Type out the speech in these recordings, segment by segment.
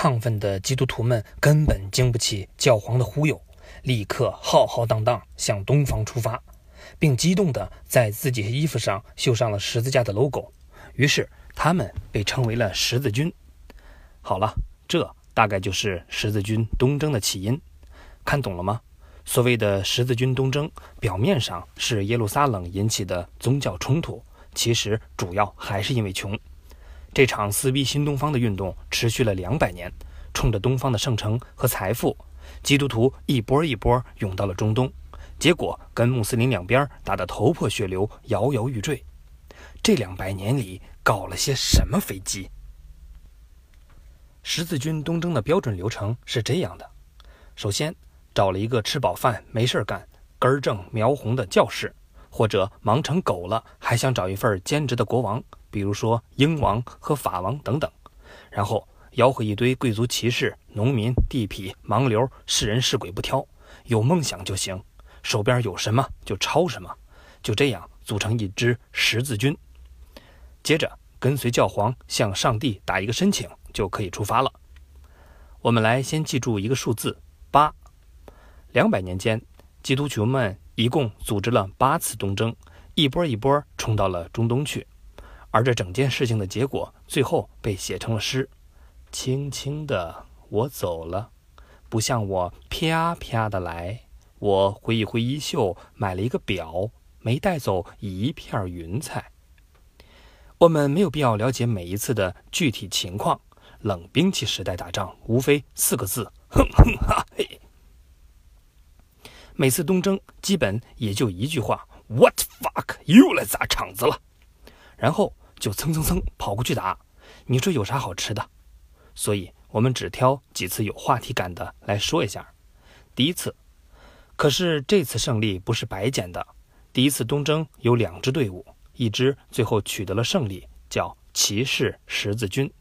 亢奋的基督徒们根本经不起教皇的忽悠，立刻浩浩荡荡向东方出发，并激动地在自己衣服上绣上了十字架的 logo。于是，他们被称为了十字军。好了，这大概就是十字军东征的起因。看懂了吗？所谓的十字军东征，表面上是耶路撒冷引起的宗教冲突，其实主要还是因为穷。这场撕逼新东方的运动持续了两百年，冲着东方的圣城和财富，基督徒一波一波涌到了中东，结果跟穆斯林两边打得头破血流、摇摇欲坠。这两百年里搞了些什么飞机？十字军东征的标准流程是这样的：首先，找了一个吃饱饭没事干、根正苗红的教士，或者忙成狗了还想找一份兼职的国王。比如说英王和法王等等，然后吆喝一堆贵族骑士、农民、地痞、盲流，是人是鬼不挑，有梦想就行，手边有什么就抄什么，就这样组成一支十字军。接着跟随教皇向上帝打一个申请，就可以出发了。我们来先记住一个数字八。两百年间，基督徒们一共组织了八次东征，一波一波冲到了中东去。而这整件事情的结果，最后被写成了诗：“轻轻的我走了，不像我啪啪的来。我挥一挥衣袖，买了一个表，没带走一片云彩。”我们没有必要了解每一次的具体情况。冷兵器时代打仗，无非四个字：哼哼哈嘿。每次东征，基本也就一句话：“What fuck？又来砸场子了。”然后。就蹭蹭蹭跑过去打，你说有啥好吃的？所以我们只挑几次有话题感的来说一下。第一次，可是这次胜利不是白捡的。第一次东征有两支队伍，一支最后取得了胜利，叫骑士十字军。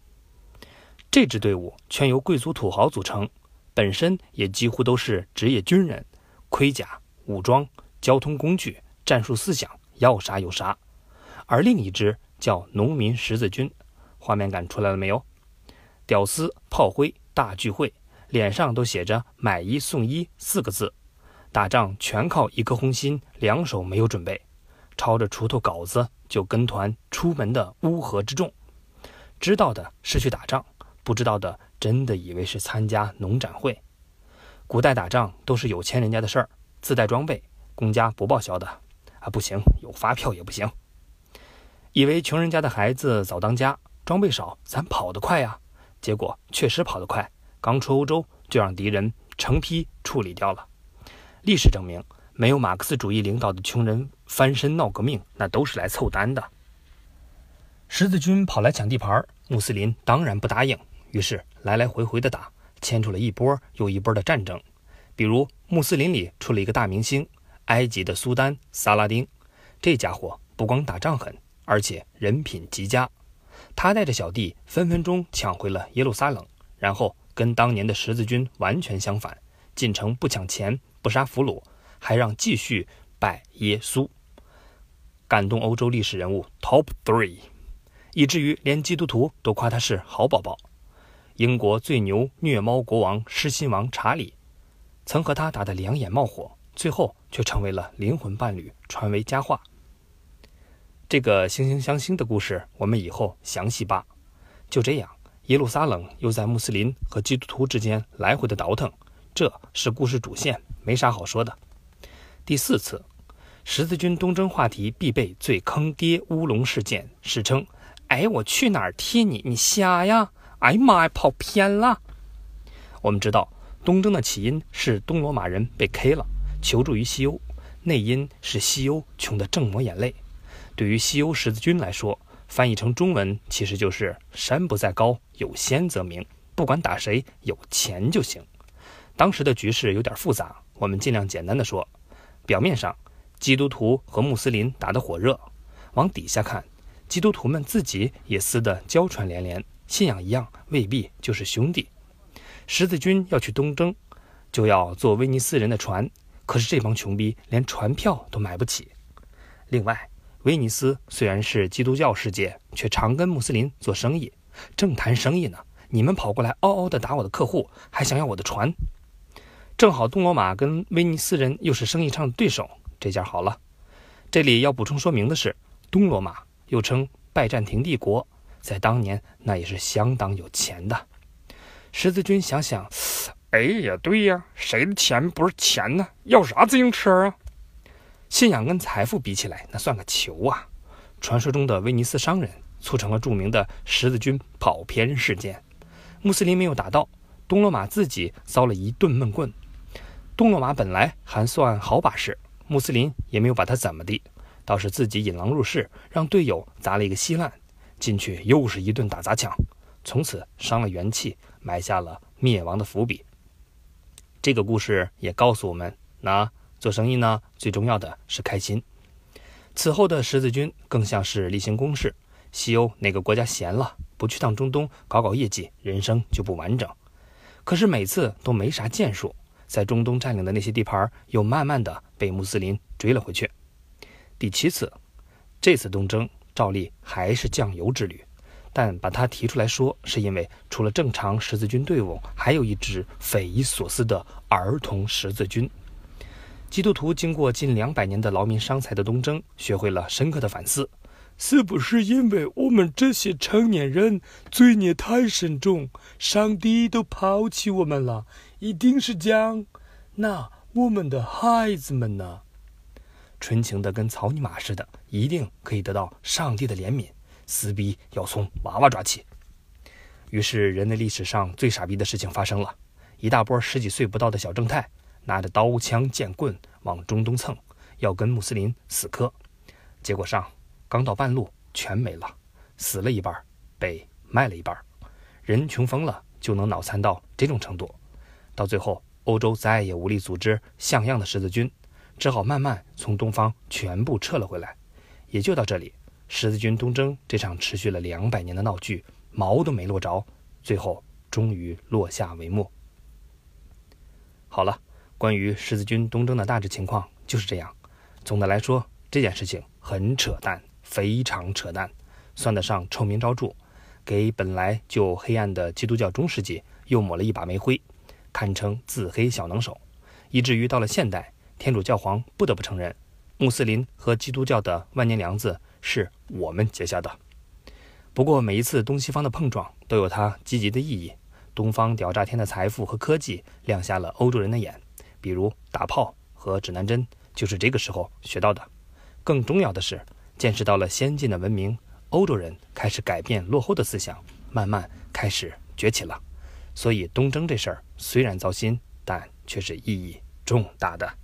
这支队伍全由贵族土豪组成，本身也几乎都是职业军人，盔甲、武装、交通工具、战术思想要啥有啥。而另一支。叫农民十字军，画面感出来了没有？屌丝炮灰大聚会，脸上都写着“买一送一”四个字。打仗全靠一颗红心，两手没有准备，抄着锄头镐子就跟团出门的乌合之众。知道的是去打仗，不知道的真的以为是参加农展会。古代打仗都是有钱人家的事儿，自带装备，公家不报销的。啊，不行，有发票也不行。以为穷人家的孩子早当家，装备少，咱跑得快呀。结果确实跑得快，刚出欧洲就让敌人成批处理掉了。历史证明，没有马克思主义领导的穷人翻身闹革命，那都是来凑单的。十字军跑来抢地盘，穆斯林当然不答应，于是来来回回的打，牵出了一波又一波的战争。比如穆斯林里出了一个大明星，埃及的苏丹萨拉丁，这家伙不光打仗狠。而且人品极佳，他带着小弟分分钟抢回了耶路撒冷，然后跟当年的十字军完全相反，进城不抢钱，不杀俘虏，还让继续拜耶稣，感动欧洲历史人物 Top Three，以至于连基督徒都夸他是好宝宝。英国最牛虐猫国王狮心王查理，曾和他打得两眼冒火，最后却成为了灵魂伴侣，传为佳话。这个惺惺相惜的故事，我们以后详细扒。就这样，耶路撒冷又在穆斯林和基督徒之间来回的倒腾，这是故事主线，没啥好说的。第四次十字军东征话题必备最坑爹乌龙事件，史称“哎，我去哪儿贴你？你瞎呀？哎呀妈呀，跑偏了！”我们知道，东征的起因是东罗马人被 K 了，求助于西欧，内因是西欧穷得正抹眼泪。对于西欧十字军来说，翻译成中文其实就是“山不在高，有仙则名”。不管打谁，有钱就行。当时的局势有点复杂，我们尽量简单的说：表面上，基督徒和穆斯林打得火热；往底下看，基督徒们自己也撕得娇喘连连，信仰一样，未必就是兄弟。十字军要去东征，就要坐威尼斯人的船，可是这帮穷逼连船票都买不起。另外，威尼斯虽然是基督教世界，却常跟穆斯林做生意。正谈生意呢，你们跑过来嗷嗷的打我的客户，还想要我的船。正好东罗马跟威尼斯人又是生意上的对手，这下好了。这里要补充说明的是，东罗马又称拜占庭帝国，在当年那也是相当有钱的。十字军想想，哎呀，对呀，谁的钱不是钱呢？要啥自行车啊？信仰跟财富比起来，那算个球啊！传说中的威尼斯商人促成了著名的十字军跑偏事件，穆斯林没有打到，东罗马自己遭了一顿闷棍。东罗马本来还算好把式，穆斯林也没有把他怎么地，倒是自己引狼入室，让队友砸了一个稀烂，进去又是一顿打砸抢，从此伤了元气，埋下了灭亡的伏笔。这个故事也告诉我们，那做生意呢，最重要的是开心。此后的十字军更像是例行公事，西欧哪个国家闲了，不去趟中东搞搞业绩，人生就不完整。可是每次都没啥建树。在中东占领的那些地盘，又慢慢的被穆斯林追了回去。第七次，这次东征照例还是酱油之旅，但把它提出来说，是因为除了正常十字军队伍，还有一支匪夷所思的儿童十字军。基督徒经过近两百年的劳民伤财的东征，学会了深刻的反思：是不是因为我们这些成年人罪孽太深重，上帝都抛弃我们了？一定是讲，那我们的孩子们呢？纯情的跟草泥马似的，一定可以得到上帝的怜悯。撕逼要从娃娃抓起。于是，人类历史上最傻逼的事情发生了：一大波十几岁不到的小正太，拿着刀枪剑棍往中东蹭，要跟穆斯林死磕。结果上刚到半路，全没了，死了一半，被卖了一半。人穷疯了，就能脑残到这种程度。到最后，欧洲再也无力组织像样的十字军，只好慢慢从东方全部撤了回来。也就到这里，十字军东征这场持续了两百年的闹剧，毛都没落着，最后终于落下帷幕。好了，关于十字军东征的大致情况就是这样。总的来说，这件事情很扯淡，非常扯淡，算得上臭名昭著，给本来就黑暗的基督教中世纪又抹了一把煤灰。堪称自黑小能手，以至于到了现代，天主教皇不得不承认，穆斯林和基督教的万年梁子是我们结下的。不过每一次东西方的碰撞都有它积极的意义，东方屌炸天的财富和科技亮瞎了欧洲人的眼，比如打炮和指南针就是这个时候学到的。更重要的是，见识到了先进的文明，欧洲人开始改变落后的思想，慢慢开始崛起了。所以东征这事儿虽然糟心，但却是意义重大的。